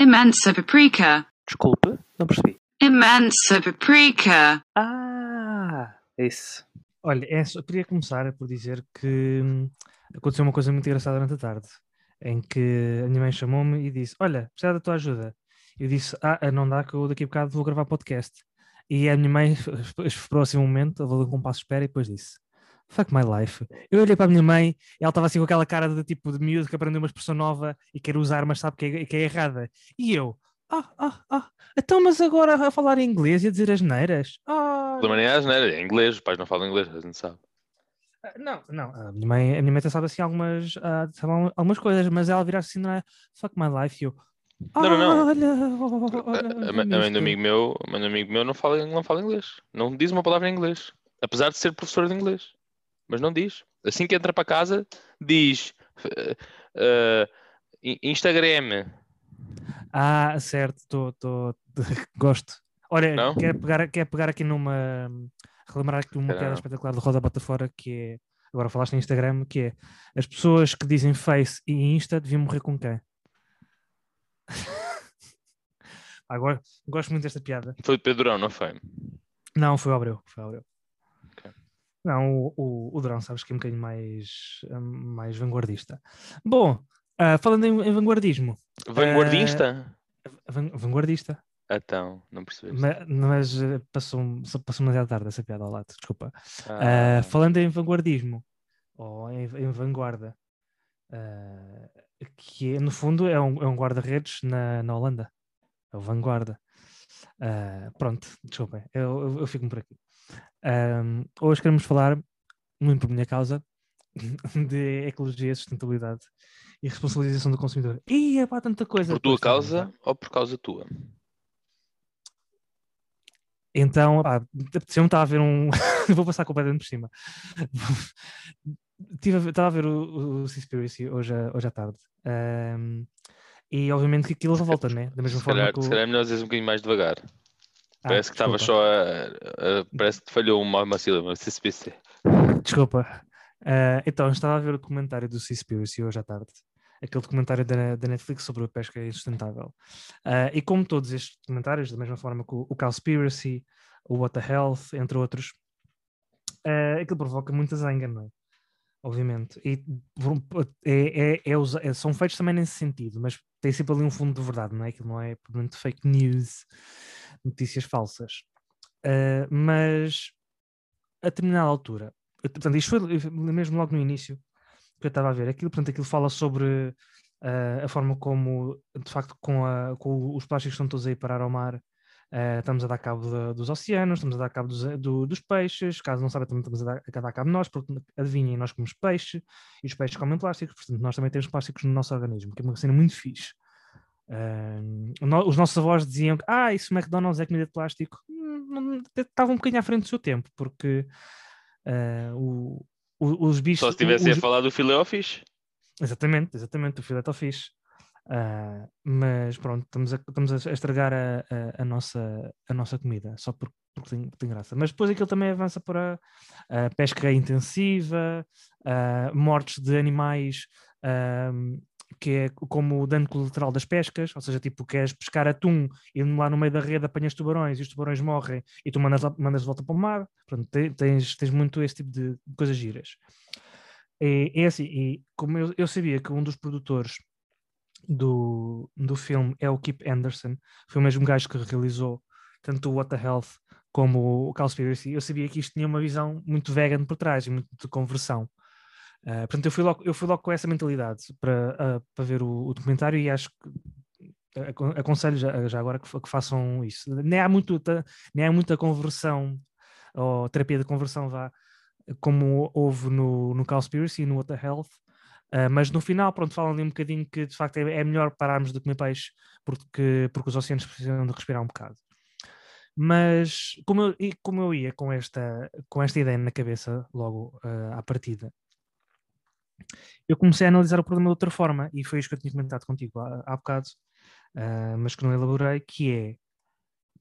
Imensa paprika. Desculpe, não percebi. Imensa paprika. Ah, isso. Olha, é eu queria começar por dizer que hum, aconteceu uma coisa muito engraçada durante a tarde, em que a minha mãe chamou-me e disse: Olha, precisa da tua ajuda. Eu disse: Ah, não dá, que eu daqui a bocado vou gravar podcast. E a minha mãe esperou assim um momento, levou um compasso de espera e depois disse: Fuck my life. Eu olhei para a minha mãe e ela estava assim com aquela cara de tipo de miúdo que aprendeu uma expressão nova e quer usar, mas sabe que é, que é errada. E eu: Ah, ah, ah, então, mas agora a falar em inglês e a dizer as neiras? Ah, Da maneira asneira, é inglês, os pais não falam inglês, a gente sabe. Ah, Não, não, a minha mãe, a minha mãe sabe assim algumas, ah, sabe al- algumas coisas, mas ela virar assim, não é? Fuck my life, e eu. Não, não, não. Olha, olha, a, a mãe isto." do amigo meu, a mãe do amigo meu não fala, não fala inglês. Não diz uma palavra em inglês. Apesar de ser professor de inglês. Mas não diz. Assim que entra para casa, diz eh, in- Instagram. Ah, certo, estou, gosto. Olha, Não? quer pegar, quer pegar aqui numa. relembrar aqui uma piada espetacular do Roda Bota Fora, que é. Agora falaste no Instagram, que é. As pessoas que dizem Face e Insta deviam morrer com quem? Agora, gosto muito desta piada. Foi de Pedrão, não foi? Não, foi o Abreu. Foi o Abreu. Não, o, o, o Durão, sabes que é um bocadinho mais, hum, mais vanguardista. Bom, ah, falando em, em vanguardismo, Vanguardista? van- vanguardista, Então, não percebeste. ma- mas, eh, passou-me passou demasiado tarde essa piada ao lado, desculpa. Ah, Ah, falando em vanguardismo, ou em, em vanguarda, ah, que é, no fundo é um, é um guarda-redes na, na Holanda, é o vanguarda. Ah, pronto, desculpem, eu, eu, eu fico por aqui. Ahm, hoje queremos falar, muito por minha causa, de ecologia, sustentabilidade e responsabilização do consumidor. E é pá, tanta coisa. por tua causa ou por causa tua? Então, pá, apeteceu-me estava a ver um. Vou passar completamente por cima. Tive a ver- Estava a ver o, o Seaspiracy hoje, à- hoje à tarde. Ahm, e obviamente que aquilo revolta, né? Da mesma Se forma calhar, que. o- se calhar é melhor dizer um bocadinho mais devagar. Ah, Parece que estava só a, a- Parece que falhou uma, uma sílaba. CCPC. Desculpa. Ah, então, estava a ver o documentário do Seaspiracy hoje à tarde. Aquele documentário da, da Netflix sobre a pesca insustentável. Ah, e como todos estes documentários, da mesma forma que o, o Cowspiracy, o What the Health, entre outros, ah, aquilo provoca muita zanga, não é? Obviamente. E é, é- é é- são feitos também nesse sentido, mas tem sempre ali um fundo de verdade, não é? Aquilo não é propriamente fake news, notícias falsas. Ah, mas a determinada altura, portanto, isto foi mesmo logo no início que eu estava a ver aquilo, portanto, aquilo fala sobre ah, a forma como, de facto, com, a- com os plásticos estão todos aí parar ao mar, ah, estamos a dar cabo da- dos oceanos, estamos a dar cabo dos, do- dos peixes, caso não saiba, também estamos a dar, a dar cabo de nós, porque adivinhem, nós comemos peixe e os peixes comem plásticos, portanto, nós também temos plásticos no nosso organismo, que é uma cena muito fixe. No- os nossos avós diziam que ah, isso McDonald's é comida de plástico. Hum, Estava um bocadinho à frente do seu tempo, porque ah, o- o- os bichos. Só se tivesse os- a falar do filet ao fish. Exatamente, exatamente, o filet ao fixe. Ah, mas pronto, estamos a, estamos a estragar a, a- a nossa, a nossa comida, só porque, porque tem, tem graça. Mas depois aquilo também avança para a pesca intensiva, ah, mortes de animais, que é como o dano colateral das pescas, ou seja, tipo, queres pescar atum e lá no meio da rede apanhas tubarões e os tubarões morrem e tu mandas, mandas de volta para o mar. Pronto, te- tens, tens muito esse tipo de coisas giras. É, é assim, e como eu, eu sabia que um dos produtores do, do filme é o Kip Anderson, foi o mesmo gajo que realizou tanto o What the Health como o Cowspiracy, eu sabia que isto tinha uma visão muito vegan por trás e muito de conversão. Ah, portanto, eu fui, logo, eu fui logo com essa mentalidade para, ah, para ver o, o documentário e acho que acon- aconselho já, já agora que, que façam isso. Nem há, muito, nem há muita conversão ou terapia de conversão vá como houve no, no Cowspiracy e no What the Health, Uh, mas no final, pronto, falam ali um bocadinho que de facto é, é melhor pararmos de comer peixe porque, porque os oceanos precisam de respirar um bocado. Mas como eu, como eu ia com esta, com esta ideia na cabeça logo uh, à partida, eu comecei a analisar o problema de outra forma e foi isso que eu tinha comentado contigo há, há bocado, uh, mas que não elaborei, que é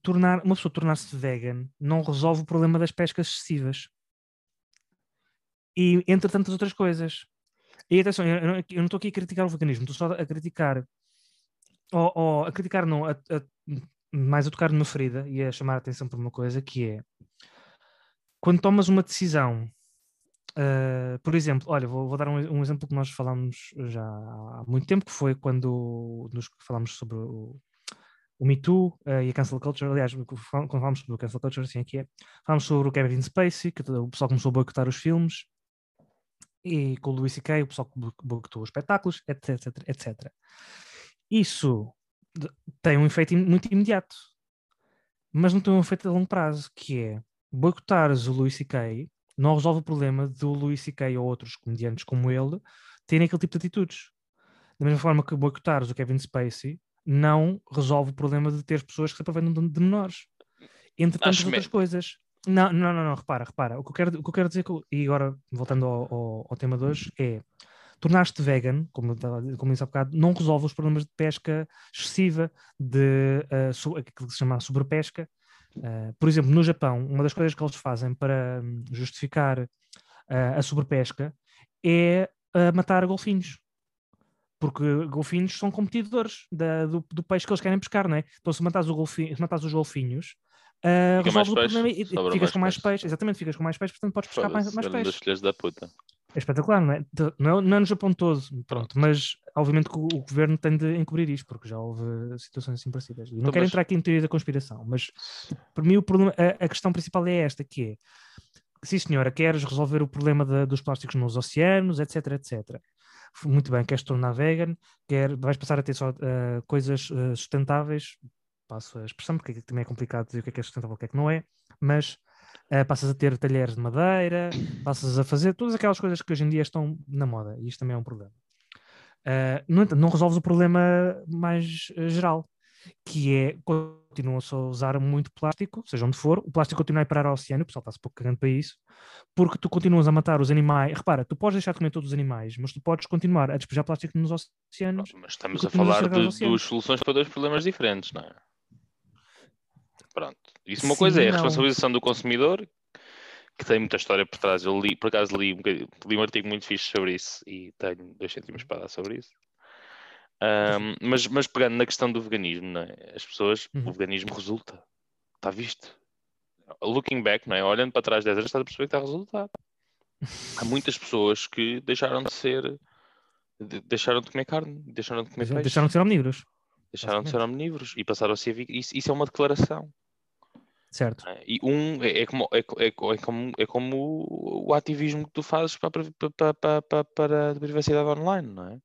tornar, uma pessoa tornar-se vegan não resolve o problema das pescas excessivas. E entre tantas outras coisas. E atenção, eu eu não estou aqui a criticar o veganismo, estou só a criticar ou, ou a criticar não, a- a- mais a tocar numa ferida e a chamar a atenção por uma coisa que é quando tomas uma decisão, ah, por exemplo, olha, vou, vou dar um, um exemplo que nós falámos já há muito tempo, que foi quando nos falámos sobre o, o Me Too ah, e a cancel culture, aliás, quando falámos sobre o cancel culture, assim aqui é, falámos sobre o Kevin Spacey, que o pessoal começou a boicotar os filmes, e com o Louis C.K. o pessoal que bo- boicotou os espetáculos, etc, etc. Isso de- tem um efeito muito imediato, mas não tem um efeito a longo prazo, que é boicotares o Louis C.K. não resolve o problema do Louis C.K. ou outros comediantes como ele terem aquele tipo de atitudes. Da mesma forma que boicotares o Kevin Spacey não resolve o problema de ter pessoas que se aproveitam de, menores. Entre tantas Acho outras coisas. Não, não, não, não, repara, repara. O que eu quero, o que eu quero dizer, e agora voltando ao, ao- ao tema de hoje, é tornar-te vegan, como como disse há bocado, não resolve os problemas de pesca excessiva, de eh, so- aquilo que se chama sobrepesca. Eh, por exemplo, no Japão, uma das coisas que eles fazem para hum, justificar eh, a sobrepesca é eh, matar golfinhos. Porque golfinhos são competidores da- do, do peixe que eles querem pescar, não é? Então, se matares, o golfinho, se matares os golfinhos, Fica resolve o peixe, problema e- ficas mais com mais peixe. peixe. Exatamente, ficas com mais peixe, portanto podes pescar mais, mais peixe. das filhas da puta. É espetacular, não é? De- Não é, não é no Japão todo, pronto, mas obviamente que o, o governo tem de encobrir isto, porque já houve situações assim parecidas. E não Então, quero mas- entrar aqui em teoria da conspiração, mas para mim o problema, a, a questão principal é esta, que é, sim senhora, queres resolver o problema da- dos plásticos nos oceanos, etc, etc. Muito bem, queres tornar vegan, quer, vais passar a ter só eh, coisas eh, sustentáveis, passo a expressão, porque também é complicado dizer o que é que é sustentável e o que é que não é, mas eh, passas a ter talheres de madeira, passas a fazer todas aquelas coisas que hoje em dia estão na moda, e isto também é um problema. Uh, no entanto, não resolves o problema mais eh, geral, que é continua-se a usar muito plástico, seja onde for, o plástico continua a ir parar ao oceano, o pessoal está-se pouco cagando para isso, porque tu continuas a matar os animais. Repara, tu podes deixar de comer todos os animais, mas tu podes continuar a despejar plástico nos oceanos. Mas estamos a falar de duas soluções para dois problemas diferentes, não é? Pronto. Isso uma Sim, coisa é a não. responsabilização do consumidor, que tem muita história por trás. Eu li, por acaso li um, li um artigo muito fixe sobre isso e tenho dois cêntimos para dar sobre isso. Ahm, mas, mas pegando na questão do veganismo, é? as pessoas, Uhum. o veganismo resulta, está visto. Looking back, não é? olhando para trás 10 anos, estás a perceber que está a resultar. Há muitas pessoas que deixaram de ser, de- deixaram de comer carne, deixaram de comer peixe. Deixaram de ser omnívoros, Deixaram de ser omnívoros e passaram a ser. Isso, isso é uma declaração. Certo? não é? E um é, é como, é, é, é como, é como o, ativismo que tu fazes para, para, para, para, para a privacidade online, não é?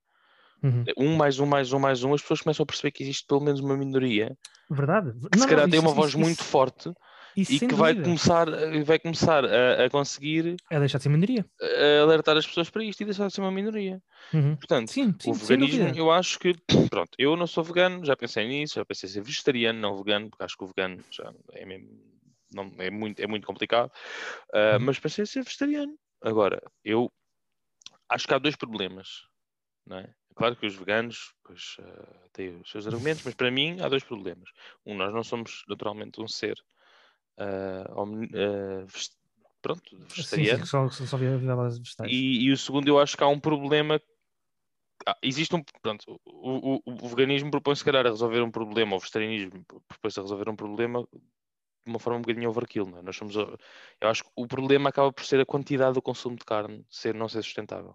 Uhum. Um mais um mais um mais um, as pessoas começam a perceber que existe pelo menos uma minoria Verdade. que se calhar tem uma voz muito forte forte e que vai dúvida. começar, vai começar a, a conseguir É deixar de ser minoria. a alertar as pessoas para isto e deixar de ser uma minoria. Uhum. Portanto, Sim, sim, o veganismo, eu acho que, pronto, eu não sou vegano, já pensei nisso, já pensei em ser vegetariano, não vegano, porque acho que o vegano já é mesmo, não, é muito, é muito complicado, ah, Uhum. mas pensei em ser vegetariano. Agora, eu acho que há dois problemas, não é? Claro que os veganos pois, ah, têm os seus argumentos, mas para mim há dois problemas. Um, nós não somos naturalmente um ser ah, vege- pronto, Sim, vegetariano. sim, só, só, só. E, e o segundo, eu acho que há um problema. ah, existe um. Pronto, o, o, o veganismo propõe-se, se calhar, a resolver um problema, o vegetarianismo propõe-se a resolver um problema de uma forma um bocadinho overkill. Não é? Nós somos. Eu acho que o problema acaba por ser a quantidade do consumo de carne ser, não ser sustentável.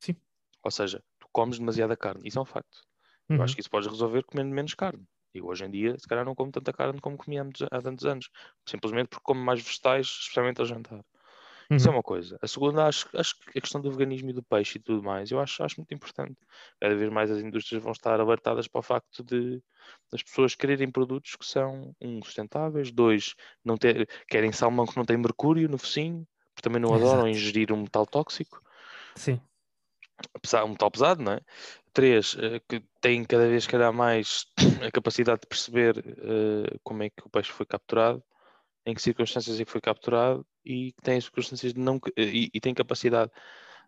Sim. Ou seja, tu comes demasiada carne. Isso é um facto. Eu Uhum. acho que isso podes resolver comendo menos carne. E hoje em dia, se calhar, não como tanta carne como comia há tantos anos. Simplesmente porque como mais vegetais, especialmente ao jantar. Isso é Uhum. uma coisa. A segunda, acho, acho que a questão do veganismo e do peixe e tudo mais, eu acho, acho muito importante. Cada vez mais as indústrias vão estar alertadas para o facto de das pessoas quererem produtos que são, um, sustentáveis, dois, não ter, querem salmão que não tem mercúrio no focinho, porque também não adoram Exato. ingerir um metal tóxico, Sim. apesar um metal pesado, não é? Três, eh, que têm cada vez, calhar, mais a capacidade de perceber eh, como é que o peixe foi capturado, em que circunstâncias é que foi capturado e que têm as circunstâncias de não eh, e, e têm capacidade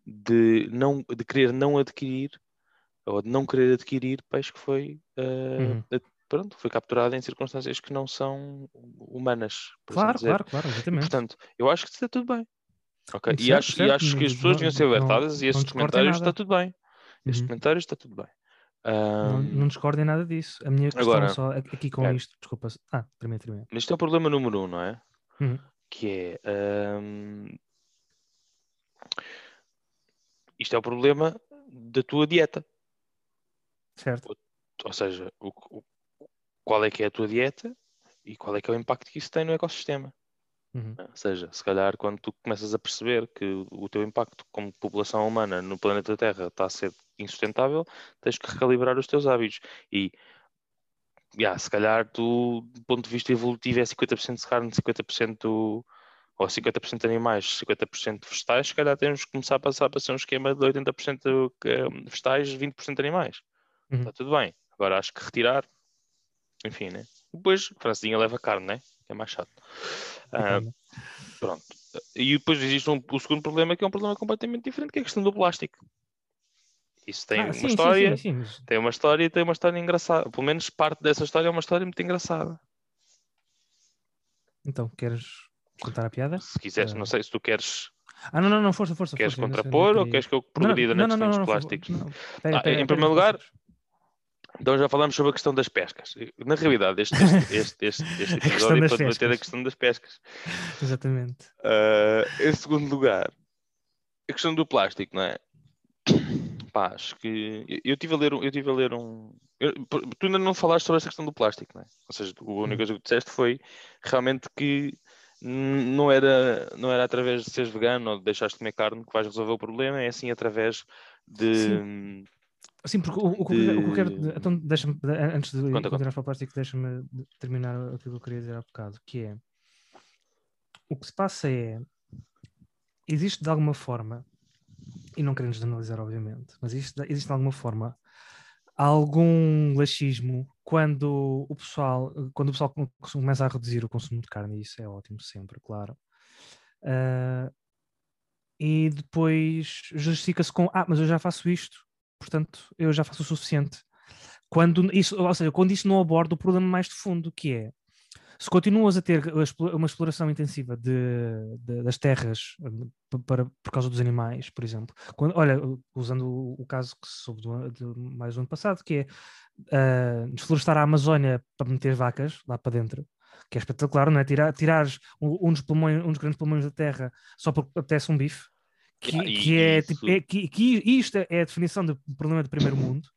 de não de querer não adquirir ou de não querer adquirir peixe que foi eh, Uhum. pronto foi capturado em circunstâncias que não são humanas assim Claro, claro, claro, E, exatamente. portanto eu acho que está tudo bem. Ok? E Certo, acho e certo, acho que as não- pessoas deviam ser não- alertadas e não em comentários está tudo bem estes Uhum. comentários está tudo bem Não, Ahm, não discordo em nada disso. A minha questão Agora, só aqui aqui com é. isto, desculpa. Ah, termina, termina. Mas isto é o problema número um, não é? Uhum. Que é. ahm, Isto é o problema da tua dieta. Certo. Ou seja, o, o- qual é que é a tua dieta e qual é que é o impacto que isso tem no ecossistema. Uhum. Ou seja, se calhar quando tu começas a perceber que o teu impacto como população humana no planeta Terra está a ser insustentável, tens que recalibrar os teus hábitos. E yeah, se calhar tu, do ponto de vista evolutivo, é 50% de carne, 50% ou 50% de animais, 50% de vegetais, se calhar temos que começar a passar para ser um esquema de 80% que- vegetais, 20% animais. Uhum. Está tudo bem. Agora acho que retirar, enfim, né? Depois, Francinha leva carne, né? Que é mais chato. Ah, Entendo. pronto. E depois existe um, o segundo problema, que é um problema completamente diferente, que é a questão do plástico. Isso tem Ah, uma sim, história, sim, sim, tem uma história e tem uma história engraçada. Pelo menos parte dessa história é uma história muito engraçada. Então, queres contar a piada? Se quiseres, Ah. não sei se tu queres, Ah, não, não, não, força, força. queres força, contrapor ou queria- queres que eu progrida na questão dos plásticos? pega, Ah, pega, em primeiro lugar. Então já falamos sobre a questão das pescas. Na realidade, este, este, este, este, episódio é para debater a questão das pescas. Exatamente. Ah, em segundo lugar, a questão do plástico, não é? Pá, acho que eu- eu tive a ler, um- eu tive a ler um. eu- tu ainda não falaste sobre esta questão do plástico, não é? Ou seja, a única Hum. coisa que disseste foi realmente que não era, não era através de seres vegano ou de deixares de comer carne que vais resolver o problema, é assim através de. Sim, porque o, o que eu- o que eu quero. de- Então, deixa-me, antes de Conta, continuar para o plástico, deixa-me terminar aquilo que eu queria dizer há bocado, que é. O que se passa é. Existe de alguma forma, e não queremos analisar, obviamente, mas existe, existe de alguma forma algum laxismo quando o pessoal quando o pessoal com- começa a reduzir o consumo de carne, e isso é ótimo sempre, claro. Ah, e depois justifica-se com ah, mas eu já faço isto, portanto eu já faço o suficiente. Quando isso, ou seja, quando isso não aborda o problema mais de fundo, que é se continuas a ter uma exploração intensiva de, de- das terras p- para, por causa dos animais, por exemplo. Quando, olha, usando o, o caso que soube do, de mais do ano passado, que é ah, desflorestar a Amazónia para meter vacas lá para dentro, que é espetacular, não é? Tirar, tirares um, um dos pulmões, um dos grandes pulmões da terra só porque apetece um bife. Que, e- que é, tipo, é que, que isto é a definição de problema de primeiro mundo,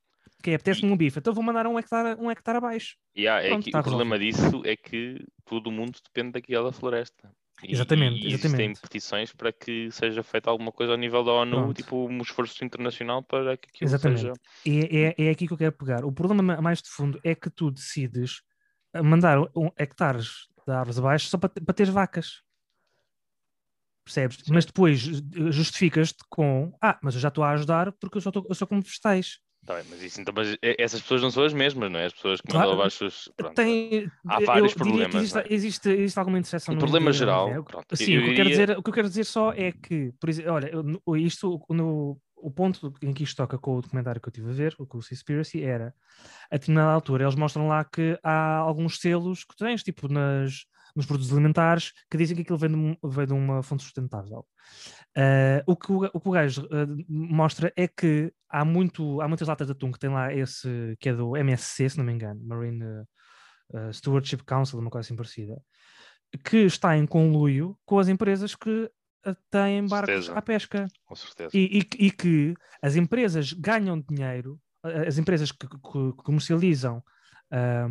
que é apetece-me um bife, então vou mandar um hectare, um hectare abaixo. Yeah, é Pronto, que tá o problema disso é que todo o mundo depende daquela floresta. E- Exatamente, e existem exatamente. petições para que seja feita alguma coisa ao nível da ONU, Pronto. tipo um esforço internacional para que aquilo Exatamente. seja. É, é, é aqui que eu quero pegar. O problema ma- mais de fundo é que tu decides a mandar um hectares de árvores abaixo só para, para ter vacas. Percebes? Mas depois eh, justificas-te com ah, mas eu já estou a ajudar porque eu só, estou, eu só como vegetais. Tá bem, mas, isso, então, mas é- essas pessoas não são as mesmas, não é? As pessoas que Claro, mandam abaixo os. Pronto. Tem, Há vários problemas, existe, não é? existe, existe alguma interseção O no problema indivíduo, geral, é? pronto, Sim, eu o, que eu quero diria- dizer, o que eu quero dizer só é que, por exemplo, olha, isto, no, o ponto em que isto toca com o documentário que eu estive a ver, o com o Seaspiracy, era a determinada altura eles mostram lá que há alguns selos que tens, tipo nas, nos produtos alimentares, que dizem que aquilo vem de, um- vem de uma fonte sustentável. Ah, o, que o, o que o gajo ah, mostra é que há, muito, há muitas latas de atum que tem lá esse, que é do MSC, se não me engano, Marine ah, Stewardship Council, uma coisa assim parecida, que está em conluio com as empresas que têm barcos à pesca Com certeza. e, e- e que as empresas ganham dinheiro, as empresas que, que- comercializam ah,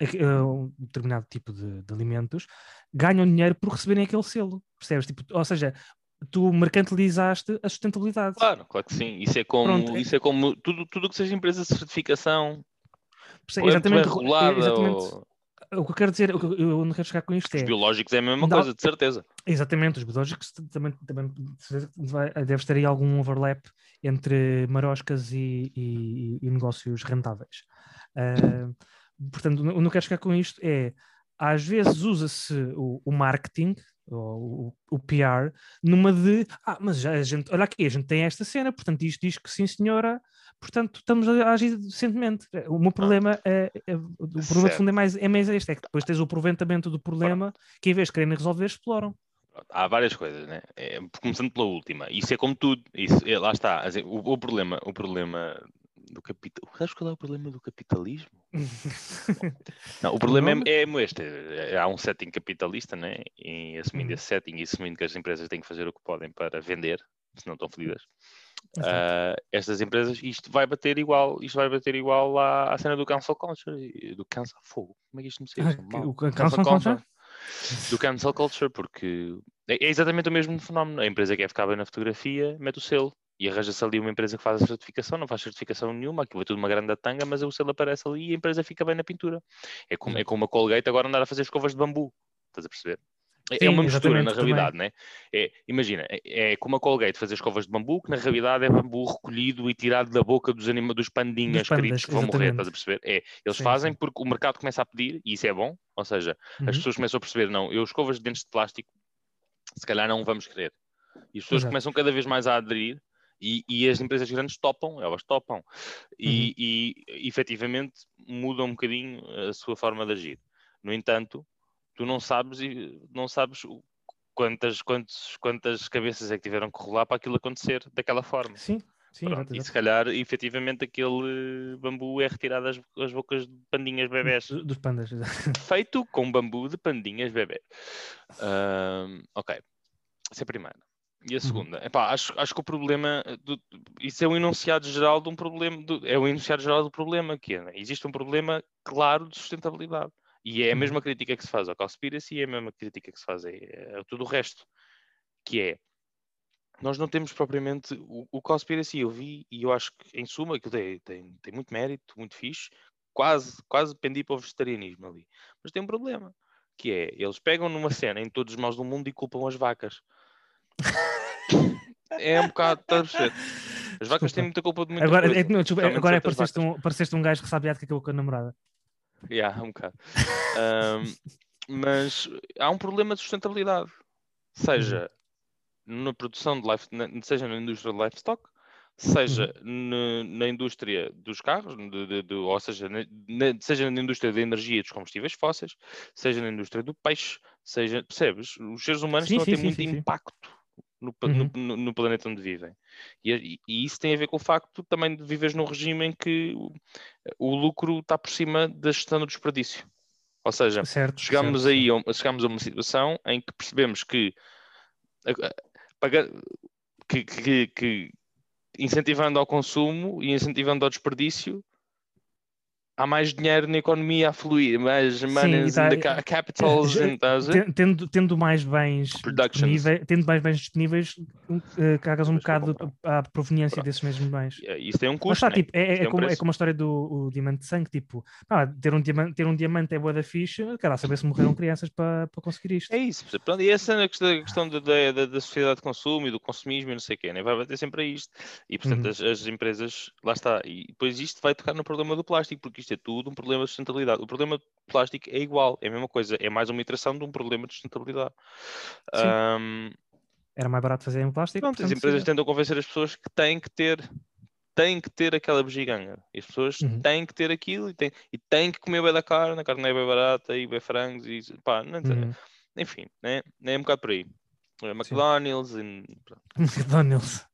um determinado tipo de, de alimentos ganham dinheiro por receberem aquele selo, percebes? Tipo, ou seja, tu mercantilizaste a sustentabilidade. Claro, claro que sim. Isso é como, Pronto, é- isso é como tudo, tudo que seja empresa de certificação, Perce- ou é exatamente, regulada, exatamente. ou O que eu quero dizer, o que eu não quero chegar com isto os é biológicos é a mesma Não. coisa, de certeza. Exatamente, os biológicos também, também de certeza que vai- deves ter aí algum overlap entre maroscas e, e- e negócios rentáveis. Ah, portanto, o que eu quero chegar com isto é às vezes usa-se o, o marketing ou o, o PR numa de ah, mas já a gente, olha aqui, a gente tem esta cena, portanto isto diz que sim senhora, portanto estamos a agir decentemente. O meu problema é, é- o problema de Certo. fundo é mais, é mais este, é que depois tens o aproveitamento do problema que em vez de quererem resolver, exploram. Há várias coisas, né? É, começando pela última. Isso é como tudo. Isso, é, lá está. O, o problema, o problema do capital. Sabes qual é o problema do capitalismo? Não, o problema nome? é, é este. é- Há um setting capitalista, né? E assumindo Uhum. esse setting e assumindo que as empresas têm que fazer o que podem para vender, senão estão fodidas. Ah, estas empresas, isto vai bater igual, isto vai bater igual à, à cena do cancel culture, do cancel fogo. Como é que isto me Ah, sei? que- o cancel culture? Do cancel culture, porque é, é exatamente o mesmo fenómeno. A empresa quer ficar bem na fotografia, mete o selo. E arranja-se ali uma empresa que faz a certificação, não faz certificação nenhuma, aquilo é tudo uma grande tanga, mas o selo aparece ali e a empresa fica bem na pintura. É como, é como a Colgate agora andar a fazer escovas de bambu. Estás a perceber? É- é Sim, uma mistura, na também. realidade, né? É, imagina, é, é como a Colgate fazer escovas de bambu, que na realidade é bambu recolhido e tirado da boca dos, anima, dos pandinhas Dos pandas, queridos que vão morrer, exatamente. estás a perceber? É, eles Sim, fazem sim. porque o mercado começa a pedir, e isso é bom, ou seja, Uhum. as pessoas começam a perceber, não, eu escovas de dentes de plástico, se calhar não vamos querer. E as pessoas Exato. começam cada vez mais a aderir e, e as empresas grandes topam, elas topam. E, e efetivamente mudam um bocadinho a sua forma de agir. No entanto, tu não sabes, e- não sabes quantas, quantos, quantas cabeças é que tiveram que rolar para aquilo acontecer daquela forma. Sim, sim, Pronto, exato, e se calhar, efetivamente, aquele bambu é retirado das, das bocas de pandinhas bebés Do- Dos pandas, exato. feito com bambu de pandinhas bebê. Ahm, ok, essa é a primeira. E a segunda, epá, acho, acho que o problema, do- isso é um enunciado geral de um problema, do- é um enunciado geral do problema, que é, né? existe um problema claro de sustentabilidade. E é a Uhum. mesma crítica que se faz ao Conspiracy e é a mesma crítica que se faz a, a tudo o resto, que é, nós não temos propriamente, o, o Conspiracy eu vi e eu acho que, em suma, aquilo tem, tem, tem muito mérito, muito fixe, quase, quase pendi para o vegetarianismo ali. Mas tem um problema, que é, eles pegam numa cena em todos os maus do mundo e culpam as vacas. é um bocado, estás a perceber? As vacas têm muita culpa de muita Agora, coisa. é, não, desculpa, agora é pareceste um, pareceste um gajo ressabiado que acabou com a namorada. Yeah, um bocado. Ahm, mas há um problema de sustentabilidade. Seja na produção de life, na- seja na indústria de livestock, seja na, na indústria dos carros, de- de- de- ou seja, na, seja na indústria da energia e dos combustíveis fósseis, seja na indústria do peixe, seja, percebes? Os seres humanos Sim, estão sim, a ter sim, muito impacto no, Uhum. no- no- planeta onde vivem. E, e- isso tem a ver com o facto também de viveres num regime em que o, o lucro está por cima da gestão do desperdício. Ou seja, Certo. chegamos certo, aí a, chegamos a uma situação em que percebemos que, que, que- que incentivando ao consumo e incentivando ao desperdício há mais dinheiro na economia a fluir, mais money tá- in the ca- capitals and Tendo, tendo mais bens disponíveis, tendo mais bens disponíveis, uh, cagas um Mas para bocado à proveniência Pronto. desses mesmos bens. É, Isso tem um Mas custo, está, né? tipo, é, é- um como, é como a história do diamante de sangue, tipo, ah, ter, um diamante, ter um diamante é boa da ficha, cara, saber se morreram crianças para para conseguir isto. É isso? Pronto, e essa é a questão, da, da- da sociedade de consumo e do consumismo e não sei o quê, né? vai bater sempre a isto. E portanto Uhum. as, as empresas, lá está, e depois isto vai tocar no problema do plástico, porque isto é tudo um problema de sustentabilidade. O problema do plástico é igual, é a mesma coisa, é mais uma iteração de um problema de sustentabilidade. Ahm, Era mais barato fazer em plástico. pronto, as empresas tentam convencer as pessoas que têm que ter têm que ter aquela bugiganga. E as pessoas Uhum. têm que ter aquilo e têm, e têm que comer bem da carne, a carne é bem barata e bem frangos e pá, não. Uhum. enfim, né? é um bocado por aí. É McDonald's e. McDonald's.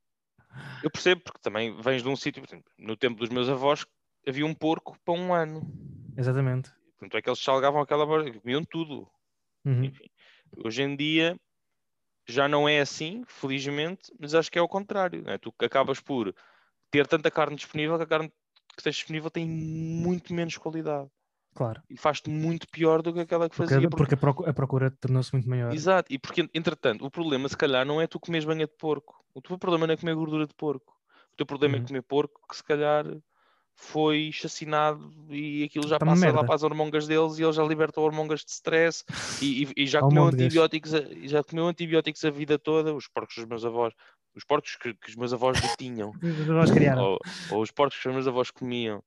Eu percebo porque também vens de um sítio, no tempo dos meus avós havia um porco para um ano. Exatamente. Portanto, é que eles salgavam aquela comiam tudo. Uhum. Enfim, hoje em dia já não é assim, felizmente, mas acho que é o contrário. Né? Tu acabas por ter tanta carne disponível que a carne que tens disponível tem muito menos qualidade Claro. e faz-te muito pior do que aquela que Porque, fazia. porque a procu- a procura tornou-se muito maior. Exato, e porque, entretanto, o problema se calhar não é tu comeres banha de porco. O teu problema não é comer gordura de porco. O teu problema Uhum. é comer porco que se calhar foi chacinado e aquilo já Tá passa lá para as hormongas deles e ele já liberta hormongas de stress e, e- e já comeu antibióticos a, já comeu antibióticos a vida toda, os porcos dos meus avós, os porcos que, que os meus avós tinham, ou, ou os porcos que os meus avós comiam,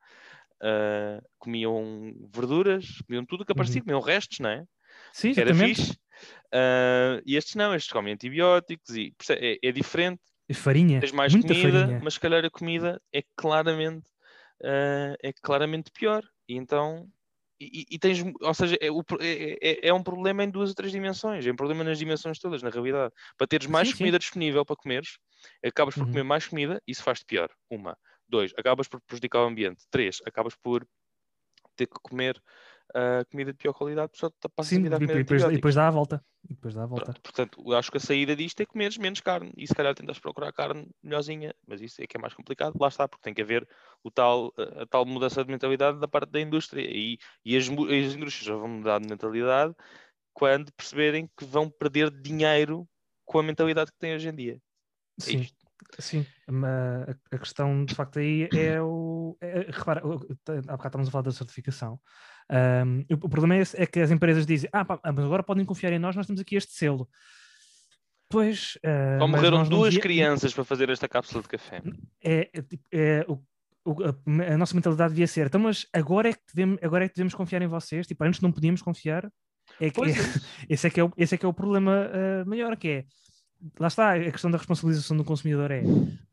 ah, comiam verduras, comiam tudo o que aparecia, Uhum. comiam restos, não é? Sim, que era fixe. Ah, e estes não, estes comem antibióticos e é, é diferente, E farinha. tens mais comida, farinha. mas se calhar a comida é claramente, ah, é claramente pior. E então, e, e- tens, ou seja, é, é- é- é um problema em duas ou três dimensões, é um problema nas dimensões todas, na realidade. Para teres mais Sim, sim. comida disponível para comeres, acabas por Uhum. comer mais comida, isso faz-te pior. Uma. Dois, acabas por prejudicar o ambiente. Três, acabas por ter que comer ah, comida de pior qualidade, só te passas a Sim, a comer e depois, e depois dá a volta. E depois dá a volta. Pronto, portanto, acho que a saída disto é comeres menos carne e se calhar tentas procurar carne melhorzinha, mas isso é que é mais complicado. Lá está, porque tem que haver o tal, a, a tal mudança de mentalidade da parte da indústria e, e as, as indústrias já vão mudar de mentalidade quando perceberem que vão perder dinheiro com a mentalidade que têm hoje em dia. É Sim. isto. Sim, a, a questão de facto aí é o. é- repara, há bocado estamos a falar da certificação. Ahm, o, problema é, é que as empresas dizem: ah, pá, mas agora podem confiar em nós, nós temos aqui este selo. Pois. ah, Só morreram duas crianças para fazer esta cápsula de café. É, é, tipo, é o, o- a, a nossa mentalidade devia ser: então, mas agora é que devemos, agora é que devemos confiar em vocês? Tipo, antes não podíamos confiar. É que, é. esse, é que é o, esse é que é o problema ah, maior, que é. Lá está, a questão da responsabilização do consumidor é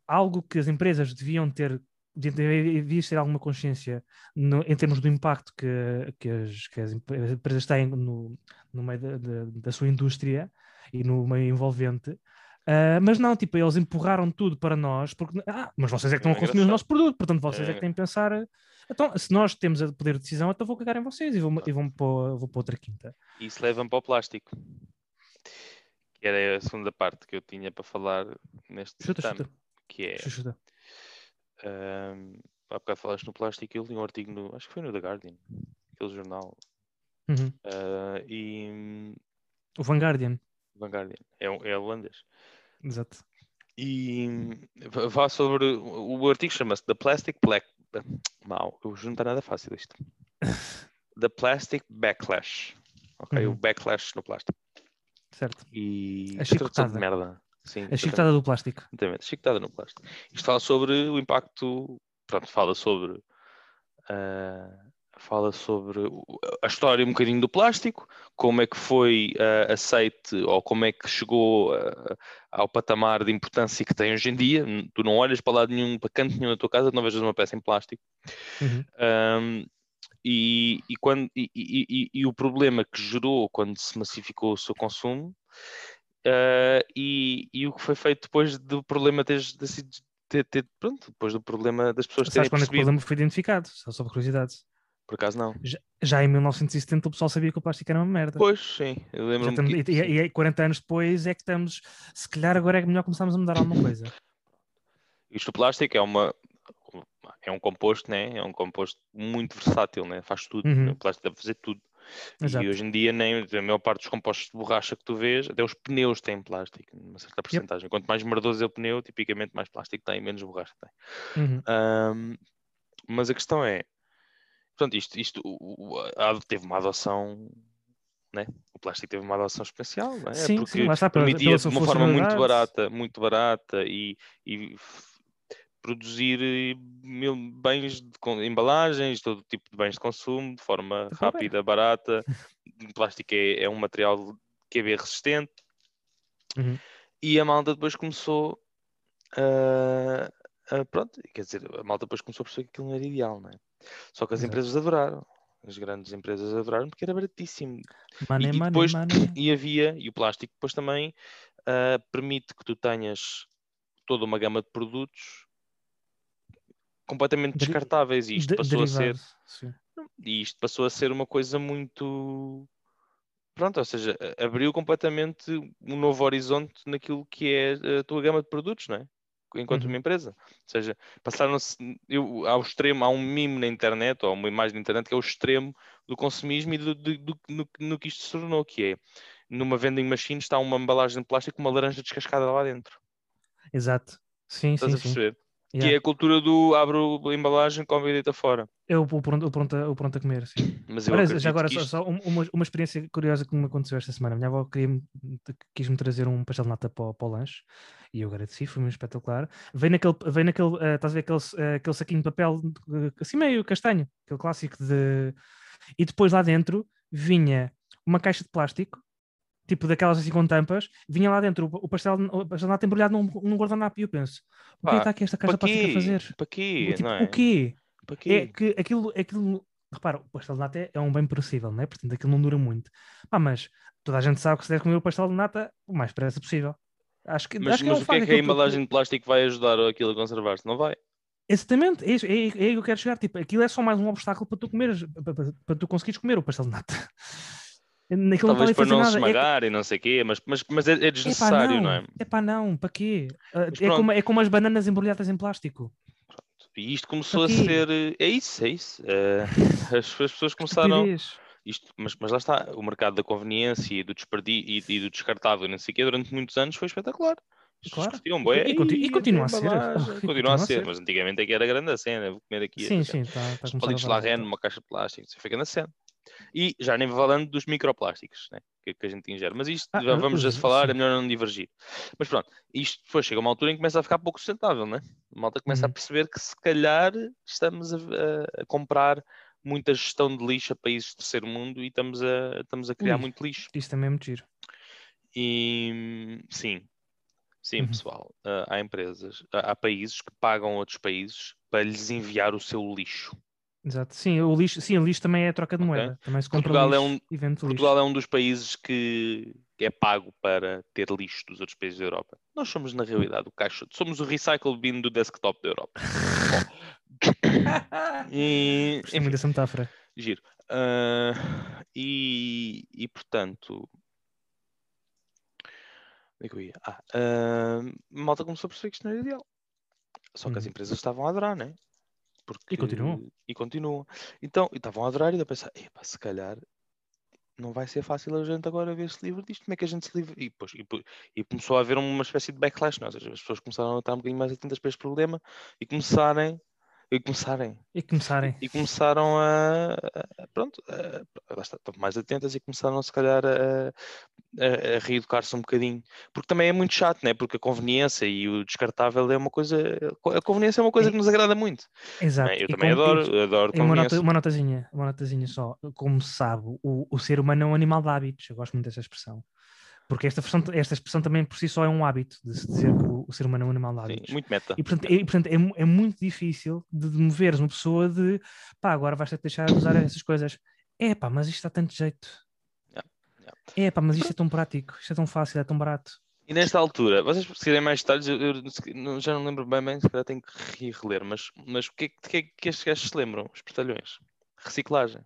algo que as empresas deviam ter, deviam devia ter alguma consciência no- em termos do impacto que, que, as, que as empre- as empresas têm no, no meio da, da, da sua indústria e no meio envolvente. Ah, mas não, tipo, eles empurraram tudo para nós, porque, ah, mas vocês é que estão a É consumir o nosso produto, portanto vocês é, É. que têm que pensar. Então, se nós temos o poder de decisão, então vou cagar em vocês e vou, e vou, pôr, vou outra quinta. E isso leva-me para o plástico. Que era a segunda parte que eu tinha para falar neste Chuta, chuta, que é chuta, Ahm, há bocado falaste no plástico, eu li um artigo no, acho que foi no The Guardian, aquele jornal, Uhum. ah, e O Vanguardian, Vanguardian, é, um- é holandês. exato. E fala sobre, o, o artigo chama-se The Plastic Black, mal, eu não está nada fácil isto. The Plastic Backlash, ok, o Uhum. backlash no plástico. Certo. E A tradução de chicotada. merda. Sim, A chicotada do plástico. Exatamente, chicotada no plástico. Isto fala sobre o impacto, pronto, fala sobre ah, fala sobre a história um bocadinho do plástico, como é que foi ah, aceite ou como é que chegou ah, ao patamar de importância que tem hoje em dia. Tu não olhas para lado nenhum, para canto nenhum na tua casa, não vejas uma peça em plástico. Uhum. Um, e, e, quando, e- e- e o problema que gerou quando se massificou o seu consumo uh, e, e o que foi feito depois do problema ter, ter sido ter, ter- pronto, depois do problema das pessoas terem Sabes quando é que o problema foi identificado? Só sobre curiosidade. Por acaso não. Já, já em 1970 o pessoal sabia que o plástico era uma merda. Pois, sim. Eu Já lembro-me estamos- que- e, e, e 40 anos depois é que estamos. Se calhar agora é melhor começarmos a mudar alguma coisa. Isto o plástico é uma é um composto, né? É um composto muito versátil, né? Faz tudo. Uhum. né? O plástico deve fazer tudo. Exato. E hoje em dia nem a maior parte dos compostos de borracha que tu vês, até os pneus têm plástico, numa certa porcentagem. Quanto mais merdoso é o pneu, tipicamente mais plástico tem, menos borracha tem. Uhum. Ahm, mas a questão é, portanto, isto, isto o- o- teve uma adoção, né? O plástico teve uma adoção especial, é? Sim, Porque sim, está, permitia de uma forma muito barata, muito barata e, e produzir eh, mil bens de embalagens, todo tipo de bens de consumo de forma Tá bem. rápida, barata. O plástico é, é um material que é bem resistente. Uhum. E a malta depois começou a, a- pronto, quer dizer, a malta depois começou a perceber que aquilo não era ideal, não é? Só que as Exato. empresas adoraram. As grandes empresas adoraram porque era baratíssimo. Money, e money, depois- money. E havia, e o plástico depois também ah, permite que tu tenhas toda uma gama de produtos completamente descartáveis e isto De- passou a ser derivado, sim. e isto passou a ser uma coisa muito pronto, ou seja, abriu completamente um novo horizonte naquilo que é a tua gama de produtos, não é? Enquanto Uhum. uma empresa. Ou seja, passaram-se ao extremo, há um meme na internet, ou uma imagem na internet, que é o extremo do consumismo e do, do- do- no, no que isto se tornou, que é numa vending machine está uma embalagem de plástico com uma laranja descascada lá dentro. Exato. Sim, Estás sim, a sim. Perceber? Que Yeah. é a cultura do abro a embalagem, come e deita fora. É o, pronto, o, pronto, a- o pronto a comer, sim. Mas eu acredito já agora, só, isto- só um- uma, uma experiência curiosa que me aconteceu esta semana. A minha avó queria quis-me trazer um pastel de nata para, o- para o lanche e eu agradeci, foi muito espetacular. Veio naquele, veio naquele eh, estás a ver aquele, eh, aquele saquinho de papel eh, assim meio castanho, aquele clássico de. E depois lá dentro vinha uma caixa de plástico, tipo daquelas assim com tampas, vinha lá dentro o, pastel, o nata embrulhado num, num guardanapo e eu penso: o que é está aqui esta caixa plástico a fazer? Para quê? Tipo, é? o quê? Para quê? É que aquilo, aquilo, repara, o pastel de nata é- é um bem perecível, né? Portanto, aquilo não dura muito. Pá, mas toda a gente sabe que se deve comer o pastel de nata o mais depressa possível. Acho que, Mas, acho que mas é um o que é que a embalagem de plástico vai ajudar aquilo a conservar-se? Não vai. Exatamente, é, isso, é, é aí que eu quero chegar. Tipo, aquilo é só mais um obstáculo para tu comeres, para, para- para tu conseguires comer o pastel de nata. Naquilo não Talvez para não nada. se É, esmagar e não sei o quê, mas, mas, mas é, é Epá, desnecessário, não, é? Epá, não, para quê? Ah, Mas é, pronto. como, é como as bananas embrulhadas em plástico. E isto começou a quê? ser. eh, É isso, é isso. Eh, as, as pessoas começaram. Isto, mas, mas lá está, o mercado da conveniência e do, desperdi, e, e do descartável e não sei o quê, durante muitos anos foi espetacular. Claro. curtiam E- e conti- e "Ei, continua a ser." embalagem." E Continua a ser, ser. mas antigamente é que era grande a cena, vou comer aqui. Sim, sim, tá a Os palitos Larraine volta. numa caixa de plástico, isso fica na cena. E já nem falando dos microplásticos né, que, que a gente ingere. Mas isto Ah, já vamos a os- falar, é melhor não divergir. Mas pronto, isto depois chega uma altura em que começa a ficar pouco sustentável, né? A malta começa a Uhum. perceber que se calhar estamos a, a- a comprar muita gestão de lixo a países de terceiro mundo e estamos a, estamos a criar Ui. muito lixo. Isto também é muito giro. E sim, sim, Uhum. pessoal, ah, há empresas, há há países que pagam outros países para lhes enviar o seu lixo. Exato. Sim, o lixo, sim, o lixo também é troca de moeda. Também se compra Portugal é lixo um- vende lixo. Portugal é um dos países que é pago para ter lixo dos outros países da Europa. Nós somos, na realidade, o caixa. Somos o recycle bin do desktop da Europa. e, Gostei muito dessa metáfora. giro. Ah, e, e, portanto. Onde é que eu ia? Ah, a malta começou a perceber que isto não era ideal. Só que as Uhum. empresas estavam a adorar, né? Porque... continuam. E continuam. Então, e estavam a adorar e eu a pensar, epá, se calhar não vai ser fácil a gente agora ver se livre disto. Como é que a gente se livra? E, depois, e, e começou a haver uma espécie de backlash, não? é? Ou seja, as pessoas começaram a estar um bocadinho mais atentas para este problema e começarem. E começarem E começarem. e começaram a, a- pronto, a, lá está, estão mais atentas e começaram se calhar a, a, a reeducar-se um bocadinho, porque também é muito chato, né? porque a conveniência e o descartável é uma coisa, a conveniência é uma coisa que nos agrada muito, Exato. né? eu E também adoro, e- adoro e uma, nota, uma notazinha, uma notazinha só. Como se sabe, o, o ser humano é um animal de hábitos. Eu gosto muito dessa expressão. Porque esta, expressão- esta expressão também por si só é um hábito, de se dizer que o, o ser humano é um animal de Sim, hábitos. muito meta. E portanto, é, portanto é, é muito difícil de, de moveres uma pessoa de pá, agora vais ter que deixar de usar essas coisas. É pá, mas isto dá tanto jeito. É pá, mas isto é tão prático, isto é tão fácil, é tão barato. E nesta altura, vocês se quiserem mais detalhes, eu, eu já não lembro bem, bem, se calhar tenho que re- reler, mas, mas o que é que, é que estes gajos se lembram? Os portalhões. Reciclagem.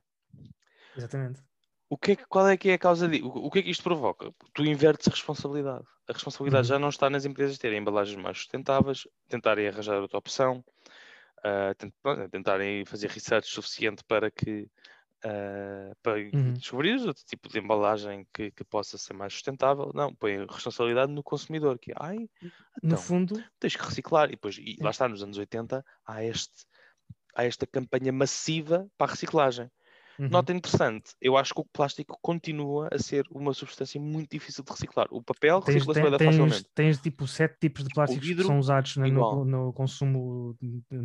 Exatamente. O que é que, qual é que é a causa disso? O, o que é que isto provoca? Tu invertes a responsabilidade. A responsabilidade Uhum. já não está nas empresas terem embalagens mais sustentáveis, tentarem arranjar outra opção, pronto, tentarem fazer research suficiente para que ah, para Uhum. descobrir outro tipo de embalagem que, que possa ser mais sustentável. Não, põe a responsabilidade no consumidor, que é, ai, No então, fundo, tens que reciclar. E depois, e lá está, nos anos 80, há, este, há esta campanha massiva para a reciclagem. Uhum. Nota interessante, eu acho que o plástico continua a ser uma substância muito difícil de reciclar. O papel tens, recicla-se tens, facilmente. tens tipo sete tipos de plásticos que vidro, são usados né, no, no consumo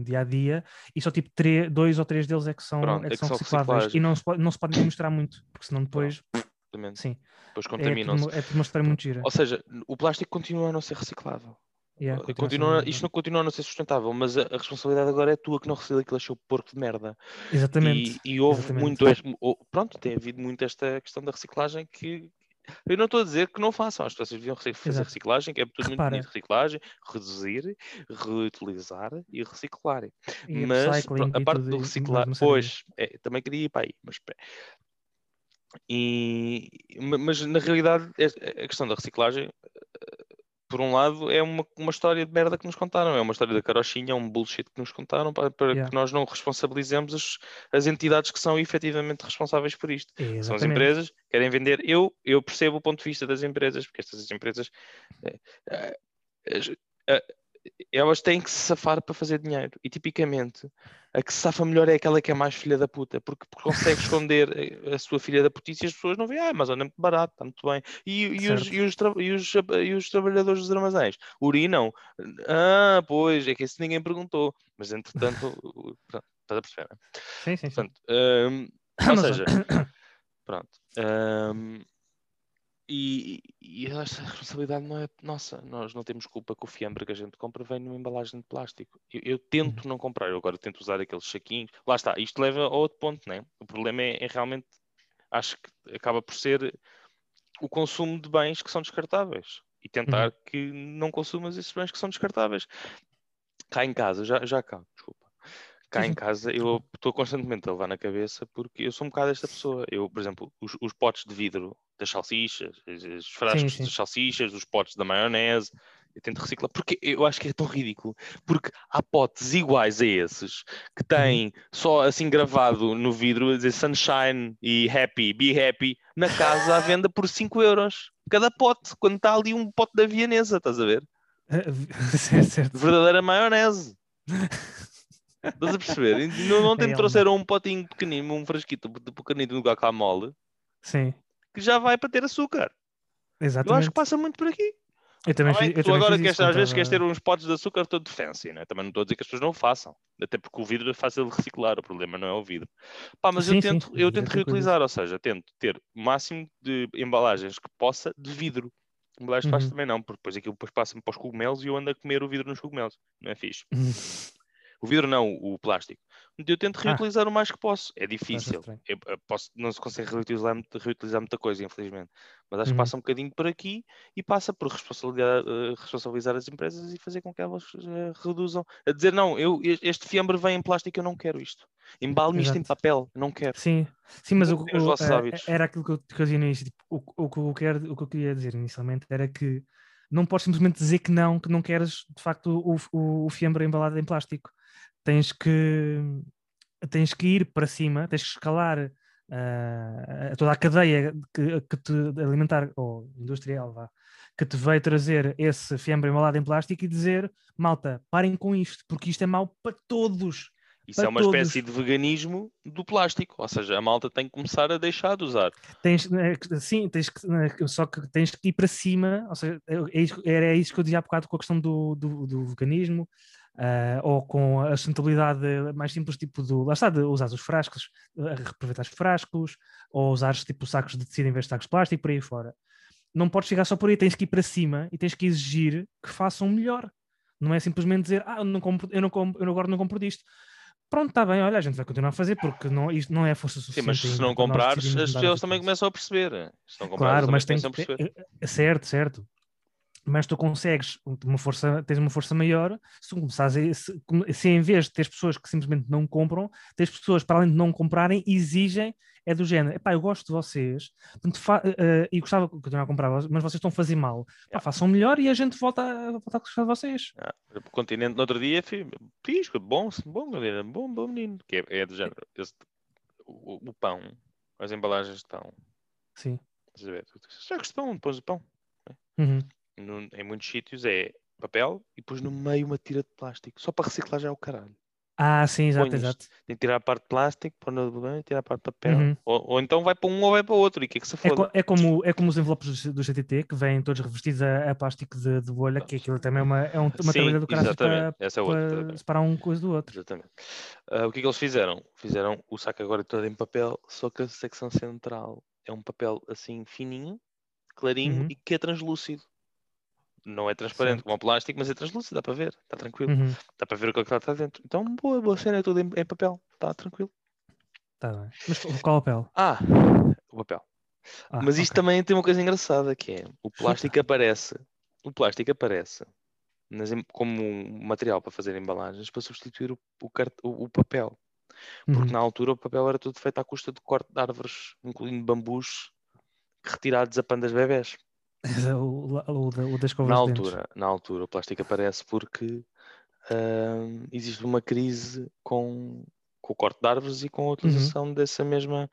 dia a dia e só tipo três, dois ou três deles é que são, Pronto, é que é que são recicláveis e não se, não se pode mostrar muito, porque senão depois, Exatamente. sim, Depois é contaminam-se. uma- é tudo uma história muito gira. Ou seja, o plástico continua a não ser reciclável. Yeah, Uh, continua a continua, isto não continua a não ser sustentável, mas a, a responsabilidade agora é tua que não recicla aquele seu porco de merda. Exatamente. E, e houve exatamente. muito. este- pronto, tem havido muito esta questão da reciclagem que. Eu não estou a dizer que não façam, que vocês deviam fazer Exato. reciclagem, que é tudo muito Repara. bonito. Reciclagem, reduzir, reutilizar e reciclar. E mas a parte do reciclar, pois, é, também queria ir para aí, mas. E, ma- mas na realidade a questão da reciclagem, eh, por um lado, é uma, uma história de merda que nos contaram, é uma história da carochinha, é um bullshit que nos contaram para, para Yeah. que nós não responsabilizemos as, as entidades que são efetivamente responsáveis por isto. É, São as exatamente. empresas que querem vender. Eu, eu percebo o ponto de vista das empresas, porque estas empresas eh, as- eh, elas têm que se safar para fazer dinheiro. E tipicamente a que se safa melhor é aquela que é mais filha da puta, porque, porque consegue esconder a, a sua filha da putice e as pessoas não veem, ah, mas olha, é muito barato, está muito bem. E, e, os, e, os, e, os, e os trabalhadores dos armazéns urinam. Ah, pois, é que isso ninguém perguntou. Mas entretanto, pronto, estás a perceber, não é? Sim, sim, sim. Portanto, hum, ou seja, pronto. hum, e, e esta responsabilidade não é nossa. Nós não temos culpa que o fiambre que a gente compra vem numa embalagem de plástico. Eu, eu tento não comprar, eu agora tento usar aqueles saquinhos. Lá está, isto leva a outro ponto, né? O problema é, é realmente, acho que acaba por ser o consumo de bens que são descartáveis e tentar que não consumas esses bens que são descartáveis. Cá em casa, já, já cá. Cá em sim. casa eu estou constantemente a levar na cabeça porque eu sou um bocado esta pessoa. Eu, por exemplo, os, os potes de vidro das salsichas, os- os frascos das salsichas, os potes da maionese, eu tento reciclar porque eu acho que é tão ridículo. Porque há potes iguais a esses que têm só assim gravado no vidro a dizer Sunshine e Happy, Be Happy, na casa à venda por 5 euros. Cada pote, quando está ali um pote da vianesa, estás a ver? certo. verdadeira maionese. Estás a perceber? No ontem me trouxeram um potinho pequenino, um frasquito de pequenino do guacamole, Sim, que já vai para ter açúcar. Eu exatamente. acho que passa muito por aqui. Eu também que eu tu agora queres, às vezes queres ter uns potes de açúcar todo fancy, né? também não estou a dizer que as pessoas não o façam, até porque o vidro é fácil de reciclar, o problema não é o vidro. Pá, mas Sim, eu sim, tento, o eu tento reutilizar, ou seja, tento ter o máximo de embalagens que possa de vidro. Embalagens Uhum. também não, porque depois aquilo depois passa-me para os cogumelos e eu ando a comer o vidro nos cogumelos. Não é fixe. O vidro não, o plástico. Eu tento Ah. reutilizar o mais que posso. É difícil. estranho. Eu- eu posso- não se consegue reutilizar, reutilizar muita coisa, infelizmente. Mas acho Uhum. que passa um bocadinho por aqui e passa por responsabilizar, eh, responsabilizar as empresas e fazer com que elas eh, reduzam. A dizer, não, eu, este fiambre vem em plástico, eu não quero isto. Embale-me isto em papel, não quero. Sim, sim, mas o, o- vossos eh, era aquilo que eu, que eu dizia no início. tipo, o, o, que eu quero, o que eu queria dizer inicialmente era que não podes simplesmente dizer que não, que não queres de facto o, o, o fiambre embalado em plástico. Tens que, tens que ir para cima, tens que escalar ah, toda a cadeia que, que te alimentar, ou industrial, vá, que te veio trazer esse fiambre embalado em plástico e dizer, malta, parem com isto, porque isto é mau para todos. Isso Para é uma espécie todos. de veganismo do plástico. Ou seja, a malta tem que começar a deixar de usar. Tens, eh, que- sim, tens que, eh, só que tens que ir para cima, ou seja, é- é era isso que eu dizia há bocado com a questão do, do, do veganismo, ah, ou com a sustentabilidade mais simples, tipo do, lá está, de usar os frascos, eh, reaproveitar os frascos, ou usar tipo sacos de tecido em vez de sacos de plástico, por aí fora. Não podes chegar só por aí, tens que ir para cima e tens que exigir que façam melhor. Não é simplesmente dizer, ah, eu, não compro, eu, não compro, eu agora não compro disto. Pronto, está bem, olha, a gente vai continuar a fazer porque não, isto não é força Sim, suficiente. mas se não nós comprares, as pessoas também começam a perceber. Se não comprares, Claro, mas tem perceber. é- é certo, certo. Mas tu consegues uma força, tens uma força maior se tu começares a, se, se em vez de teres pessoas que simplesmente não compram, tens pessoas para além de não comprarem, exigem, é do género, epá, eu gosto de vocês portanto, eh, e gostava de continuar a comprar, mas vocês estão a fazer mal. Pá, façam melhor e a gente volta a, volta a gostar de vocês. Ah, o continente no outro dia fi- fiz, bom, bom, bom, bom menino. Que é, é do género. esse- o, o pão, as embalagens de pão. Sim. Sacos de pão, depois o pão. Uhum. No- em muitos sítios é papel e depois no meio uma tira de plástico. Só para reciclar já é o caralho. Ah, sim, exato, exato. Tem que tirar a parte de plástico, pôr no banho e tirar a parte de papel. Uhum. Ou, ou então vai para um ou vai para o outro. E o que é que se É, foda? co- é como, é como os envelopes do, GTT que vêm todos revestidos a, a plástico de, de bolha, que aquilo também é uma, é um, uma Sim, do caralho para, Essa é outra. para separar um coisa do outro. Exatamente. Ah, o que é que eles fizeram? Fizeram o saco agora todo em papel, só que a secção central é um papel assim fininho, clarinho Uhum. e que é translúcido. Não é transparente Certo. como o plástico, mas é translúcido, dá para ver, está tranquilo. Uhum. Dá para ver o que é está dentro. Então, boa, boa cena, é tudo em, em papel, está tranquilo. Tá bem. Mas qual- papel? Ah, o papel. Ah, mas isto ok. também tem uma coisa engraçada que é o plástico aparece, o plástico aparece nas como um material para fazer embalagens para substituir o, o, cart- o- o papel. Porque Uhum. na altura o papel era tudo feito à custa de corte de árvores, incluindo bambus retirados a pandas bebés. o, o, o, da- o das Na altura, na altura o plástico aparece porque existe uma crise com, com o corte de árvores e com a Uhum. utilização dessa mesma,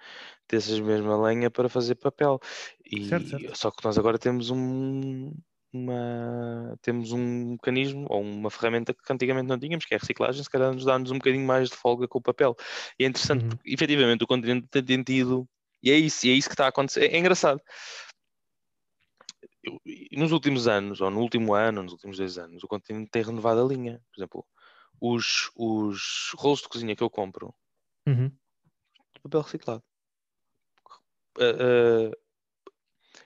dessas mesma lenha para fazer papel. E, Certo, certo. Só que nós agora temos um, uma, temos um mecanismo ou uma ferramenta que antigamente não tínhamos, que é a reciclagem, se calhar nos dá-nos um bocadinho mais de folga com o papel. E é interessante Uhum. porque efetivamente o continente tem tem tido, e é isso, e é isso que está a acontecer. É, é engraçado. Eu- nos últimos anos, ou no último ano, nos últimos dois anos, o continente tem renovado a linha. Por exemplo, os, os rolos de cozinha que eu compro, Uhum. de papel reciclado. Ah, ah,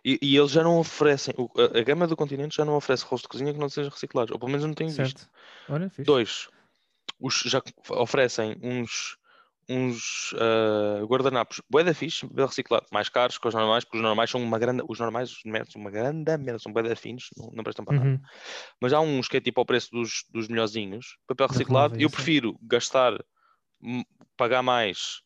e, e eles já não oferecem, a, a gama do continente já não oferece rolos de cozinha que não sejam reciclados, ou pelo menos eu não tenho visto. Certo. Fixe. Dois, os, já oferecem uns, uns ah, guardanapos bué da fixe, reciclado, mais caros que os normais, porque os normais são uma grande, os normais, os uma grande merda, são bué da finos, não, não prestam para nada. Uhum. Mas há uns que é tipo ao preço dos, dos melhorzinhos, papel reciclado, e eu prefiro gastar pagar mais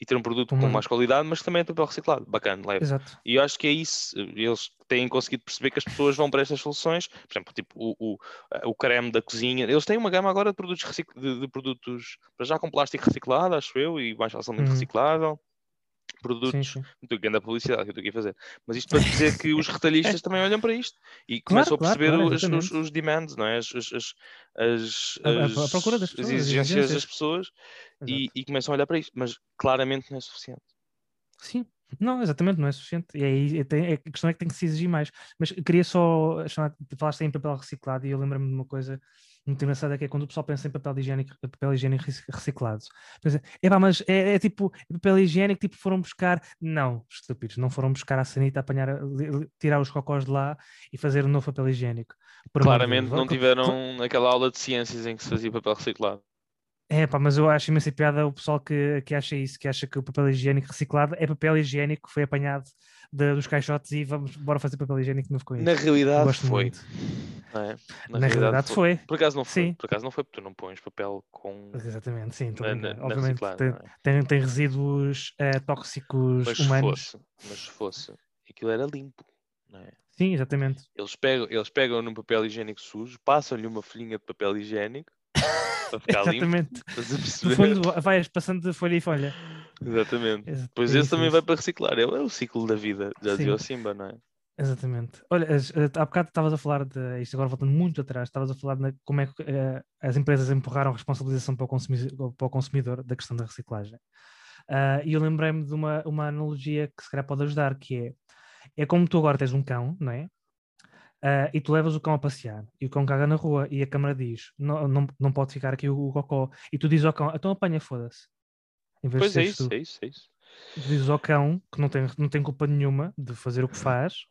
e ter um produto com mais qualidade, mas também é papel reciclado. Bacana, leve. Exato. E eu acho que é isso. Eles têm conseguido perceber que as pessoas vão para estas soluções. Por exemplo, tipo o, o, o creme da cozinha. Eles têm uma gama agora de produtos, recic- de, de produtos para já com plástico reciclado, acho eu, e mais facilmente Uhum. reciclável. Sim, Produtos. sim. Muito grande a publicidade que eu estou aqui a fazer. Mas isto para dizer que os retalhistas também olham para isto e começam a claro, perceber claro, os, os, os demands, não é? As, as, as, A- a- a pessoas, as exigências das pessoas e, e começam a olhar para isto. Mas claramente não é suficiente. Sim, não, exatamente, não é suficiente. E aí é, a questão é que tem que se exigir mais. Mas queria só chamar, falaste em papel reciclado e eu lembro-me de uma coisa muito engraçada que é quando o pessoal pensa em papel higiênico, papel higiênico rec- reciclado. Pensa, epá, mas é, é tipo é papel higiênico, tipo foram buscar. Não, estúpidos, não foram buscar a sanita, apanhar, tirar os cocós de lá e fazer um novo papel higiênico. Por Claramente não tiveram aquela aula de ciências em que se fazia papel reciclado. É pá, mas eu acho imensa piada o pessoal que, que acha isso, que acha que o papel higiênico reciclado é papel higiênico que foi apanhado de- dos caixotes e vamos bora fazer papel higiênico novo com isso. Na realidade Gosto foi. é? Na, realidade foi. Por acaso não foi. Sim. Por acaso não foi porque tu não pões papel com. Exatamente, sim. a Na, na, na Obviamente tem, é? tem, tem resíduos eh, tóxicos Mas se humanos. fosse, mas se fosse, aquilo era limpo, não é? Sim, exatamente. Eles pegam, eles pegam num papel higiênico sujo, passam-lhe uma folhinha de papel higiênico para ficar limpo. exatamente. A No fundo, vais passando de folha em folha. Exatamente. Exa- Pois é esse isso, também vai para reciclar. É, é o ciclo da vida. Já dizia o Sim. Simba, não é? Exatamente. Olha, eh, há bocado estavas a falar de isto agora voltando muito atrás, estavas a falar de como é que eh, as empresas empurraram a responsabilização para o, consumidor, para o consumidor da questão da reciclagem. Ah, e eu lembrei-me de uma, uma analogia que se calhar pode ajudar, que é, é como tu agora tens um cão, não é? Ah, e tu levas o cão a passear e o cão caga na rua e a câmara diz não, não, não pode ficar aqui o, o cocó e tu dizes ao cão, então apanha, foda-se. Em vez Pois é isso, tu. é isso, é isso. Tu dizes ao cão que não tem, não tem culpa nenhuma de fazer o que faz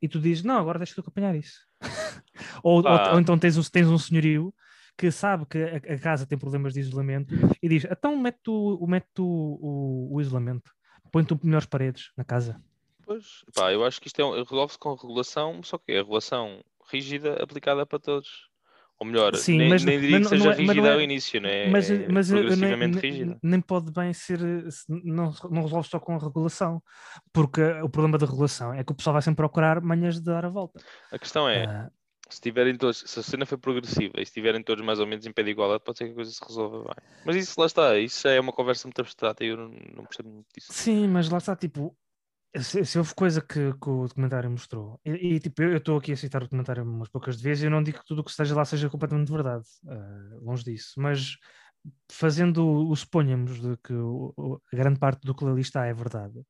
e tu dizes, não, agora deixa-te apanhar isso. ou, ou- Pá. ou então tens, um- tens um senhorio que sabe que a, a casa tem problemas de isolamento e diz, então mete tu, mete tu o, o isolamento, põe tu melhores paredes na casa. Pois, pá, eu acho que isto é, um- resolve-se com regulação, só que é regulação rígida aplicada para todos. Ou melhor, Sim, nem, mas- nem diria mas que seja é- rígida é- ao início, né? mas é mas nem, progressivamente nem- rígida. nem pode bem ser, eh, não, não resolve só com a regulação, porque o problema da regulação é que o pessoal vai sempre procurar manhas de dar a volta. A questão é, Ah, se tiverem todos, se a cena for progressiva e se tiverem todos mais ou menos em pé de igualdade, pode ser que a coisa se resolva bem. Mas isso lá está, isso já é uma conversa muito abstrata e eu não, não percebo muito disso. Sim, mas lá está, tipo, se, houve coisa que, que o documentário mostrou, e, e, tipo, eu estou aqui a citar o documentário umas poucas vezes, eu não digo que tudo o que esteja lá seja completamente verdade, ah, longe disso, mas fazendo o, suponhamos de que o- o- a grande parte do que ali está é verdade.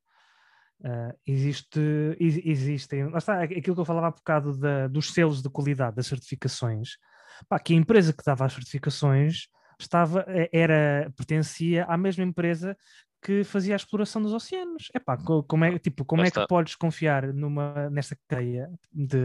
ah, existe, ex- existem, lá está, aquilo que eu falava há bocado da- dos selos de qualidade, das certificações, pá, que a empresa que dava as certificações estava, eh, era, pertencia à mesma empresa que fazia a exploração dos oceanos. Epá, co- como é, tipo, como Lá é que podes confiar numa, nesta cadeia de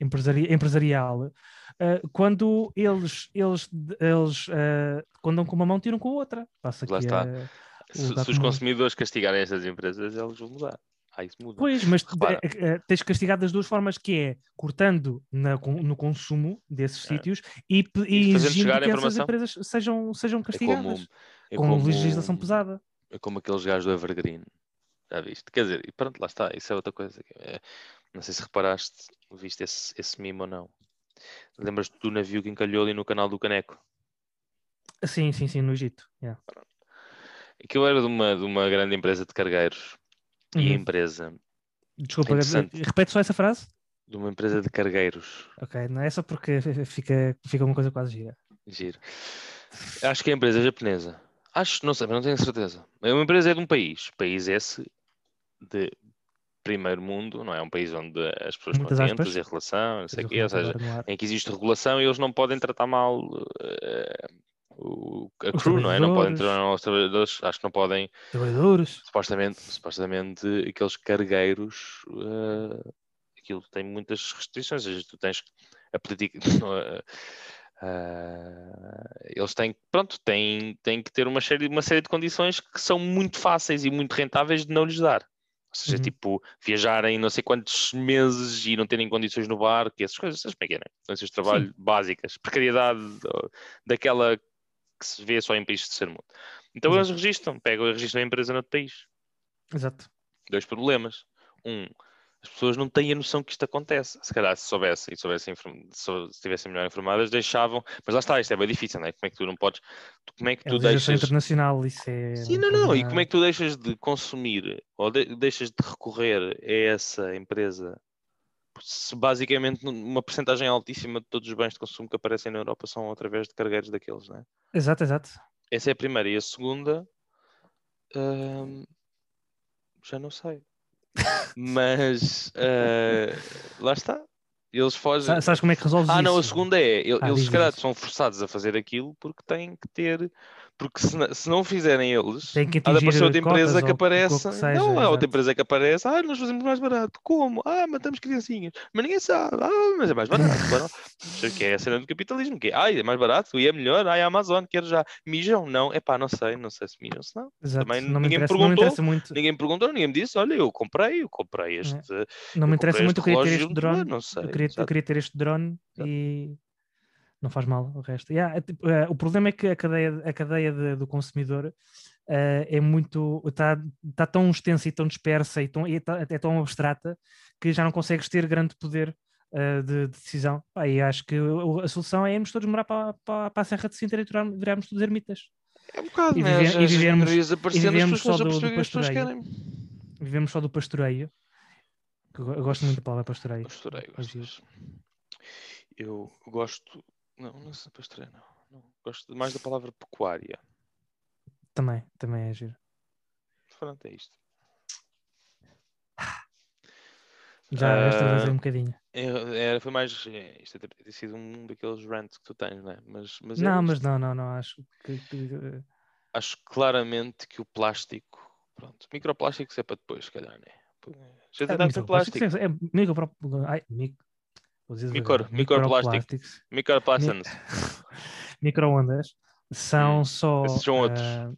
empresari- empresarial ah, quando eles, eles, eles ah, quando dão com uma mão tiram com a outra? Passa Lá está. a- se, se os consumidores castigarem estas empresas, eles vão mudar. Ah, isso muda. Pois, mas Repara. eh, eh, tens castigado das duas formas, que é cortando na no consumo desses É. sítios e, e E exigindo que essas empresas sejam, sejam É como, castigadas é com como- legislação pesada. É como aqueles gajos do Evergreen. Já viste? Quer dizer, e pronto, lá está. Isso é outra coisa. É, não sei se reparaste, viste esse, esse mimo ou não. Lembras-te do navio que encalhou ali no canal do Caneco? Sim, sim, sim, no Egito. yeah. Aquilo era de uma, de uma grande empresa de cargueiros. E a Uhum. empresa, Desculpa, Interessante. eh, repete só essa frase? de uma empresa de cargueiros. Ok, não é só porque fica, fica uma coisa quase gira. Giro. Acho que é a empresa japonesa. Acho, não sei, mas não tenho certeza. É uma empresa é de um país. País esse de primeiro mundo, não é? Um país onde as pessoas estão atentas em relação, não sei o quê. Ou seja, em que existe regulação e eles não podem tratar mal eh, o, a Os crew, não é? Não podem tratar mal os trabalhadores. Acho que não podem, Trabalhadores. supostamente, supostamente aqueles cargueiros, eh, aquilo tem muitas restrições. Ou seja, tu tens a política. eh, eh, eles têm, pronto, têm, têm que ter uma série, uma série de condições que são muito fáceis e muito rentáveis de não lhes dar. Ou seja, Uhum. tipo, viajarem não sei quantos meses e não terem condições no barco, e essas coisas, é, né? Condições de trabalho básicas, precariedade daquela que se vê só em países de terceiro mundo. Então Exato. eles registram, pegam e registram a empresa no outro país. Exato. Dois problemas. Um, as pessoas não têm a noção que isto acontece. Se calhar, se soubessem, e soubessem, se estivessem melhor informadas, deixavam. Mas lá está, isto é bem difícil, não é? Como é que tu não podes. tu- Como é que É tu deixas. internacional, isso é. Sim, não, não. E como é que tu deixas de consumir ou de- deixas de recorrer a essa empresa se basicamente uma porcentagem altíssima de todos os bens de consumo que aparecem na Europa são através de cargueiros daqueles, não é? Exato, exato. Essa é a primeira. E a segunda. hum, já não sei. Mas ah, lá está. Eles fogem. Sa- Sabes como é que resolves Ah, isso? não, a segunda é, Ah, eles diz, se calhar são forçados a fazer aquilo porque têm que ter, porque se, se não fizerem eles, Tem que há de aparecer outra empresa que o que- seja, não, há outra empresa que aparece, ah, nós fazemos mais barato, como? Ah, matamos criancinhas, mas ninguém sabe, ah, mas é mais barato, claro. O que é a cena do capitalismo, que é, ah, é mais barato e é melhor, ah, é a Amazon, quero já, mijam, não, é pá, não sei, não sei se mijam, se não, Exato. também não, ninguém me interessa, não me perguntou, muito. ninguém me perguntou, ninguém me disse, olha, eu comprei, eu comprei este, Não me interessa muito, eu queria ter este drone. não sei, Eu queria, eu queria ter este drone Exato. e não faz mal o resto. Yeah, é tipo, eh, o problema é que a cadeia, a cadeia de- do consumidor eh, é muito. está tá tão extensa e tão dispersa e, tão, e tá- é tão abstrata que já não consegues ter grande poder eh, de, de decisão. Pá, e acho que a solução é irmos todos morar para, para, para a Serra de Sintra e virar- virarmos todos ermitas. É um bocado, E né? vive- As- e vivemos- as vivemos pessoas só do- do pastoreio. querem. Vivemos só do pastoreio. eu go- eu gosto muito da palavra pastoreio. Pastoreio, É. Eu gosto. Não, não sei pastoreio, não. não. Gosto mais da palavra pecuária. Também, também é giro. Pronto, é isto. Já extravasei Ah, um bocadinho. É- Era, foi mais. é, Isto deve ter sido um daqueles rants que tu tens, não é? Mas, mas é Não, mas não, não, não. Acho que. que- eh, Acho claramente que o plástico. Pronto, microplásticos é para depois, se calhar? Já é, tentaste em plástico. microplástico, É, micro, ai, mic, vou dizer Micro- microplásticos, Microplastics. microondas são Hum, só. esses são outros. ah,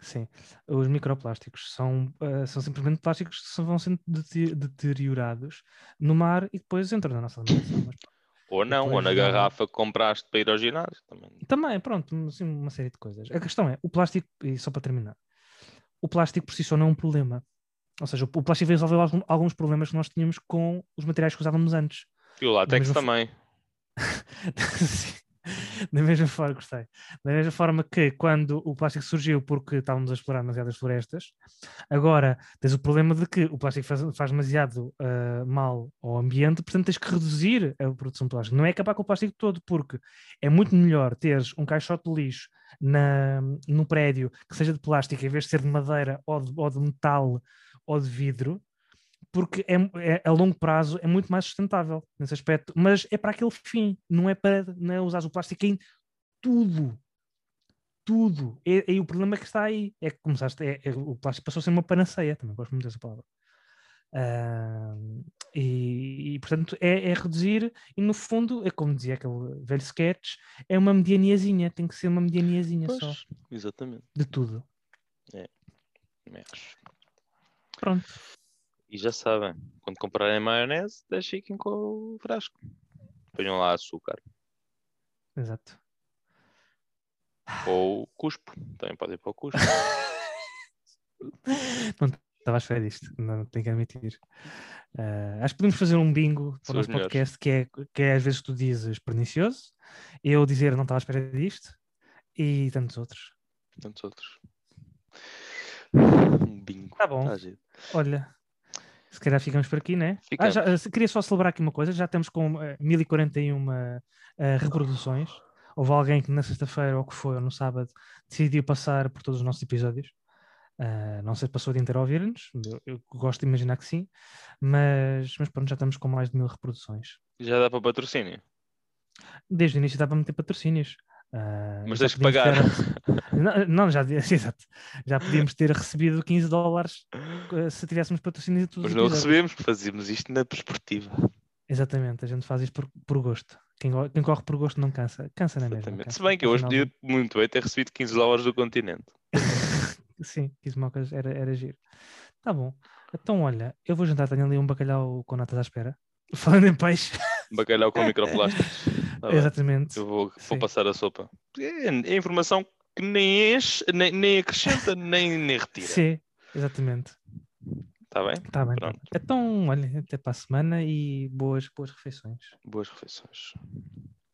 sim, os microplásticos são, ah, são simplesmente plásticos que vão sendo dete- deteriorados no mar e depois entram na nossa alimentação. Mas Ou não, ou na garrafa que compraste para ir ao ginásio. Também. Também, pronto, assim, uma série de coisas. A questão é, o plástico, e só para terminar, o plástico por si só não é um problema. Ou seja, o plástico algum- alguns problemas que nós tínhamos com os materiais que usávamos antes. E o látex também. Da mesma forma, gostei. Da mesma forma que quando o plástico surgiu porque estávamos a explorar demasiadas florestas, agora tens o problema de que o plástico faz, faz demasiado ah, mal ao ambiente, portanto tens que reduzir a produção de plástico. Não é acabar com o plástico todo, porque é muito melhor teres um caixote de lixo na, no prédio que seja de plástico em vez de ser de madeira ou de, ou de metal ou de vidro, porque é, é- a longo prazo é muito mais sustentável nesse aspecto, mas é para aquele fim, não é para não é usar o plástico em tudo. Tudo. E, e o problema é que está aí. É que começaste, é- é- o plástico passou a ser uma panaceia, também gosto muito dessa palavra. Ah, e, e, portanto é, é reduzir, e no fundo, é como dizia aquele velho sketch, é uma medianiazinha, tem que ser uma medianiazinha só, Pois, exatamente. de tudo. acho. Pronto. E já sabem, quando comprarem maionese, deixem com o frasco. Ponham lá açúcar. Exato. Ou cuspo. Também pode ir para o cuspo. Não estava à espera disto, não, tenho que admitir. Ah, acho que podemos fazer um bingo para o os nosso podcast que é, que é às vezes tu dizes pernicioso, eu dizer não estava à espera disto e tantos outros. Tantos outros. Um bingo. Tá bom. Tá. Olha, se calhar ficamos por aqui, né? Ah, já, queria só celebrar aqui uma coisa, já estamos com ah, 1041 ah, reproduções. Houve alguém que na sexta-feira, ou que foi, ou no sábado, decidiu passar por todos os nossos episódios. Ah, não sei se passou o dia inteiro a ouvir-nos, eu, eu gosto de imaginar que sim, mas, mas pronto, já estamos com mais de mil reproduções. Já dá para patrocínio. Desde o início dá para meter patrocínios. Ah, Mas tens que pagar. ter- Não, não, já, exato. já podíamos ter recebido 15 dólares eh, se tivéssemos patrocínios de todos Mas não episódios. recebemos, fazíamos isto na perspectiva. Exatamente, a gente faz isto por, por gosto. Quem, quem corre por gosto não cansa. Cansa, não é mesmo? Cansa. Se bem que eu hoje podia muito bem ter recebido 15 dólares do continente. Sim, 15 mocas era, era giro. Tá bom. Então, olha, eu vou jantar, tenho ali um bacalhau com natas à espera. Falando em peixe. Bacalhau com microplásticos. Bem. Exatamente. Eu vou, vou passar a sopa. É, é informação que nem enche, nem, nem acrescenta, nem, nem retira. Sim, exatamente. Está bem? Está bem. Pronto. Então, olha, até para a semana e boas, boas refeições. Boas refeições.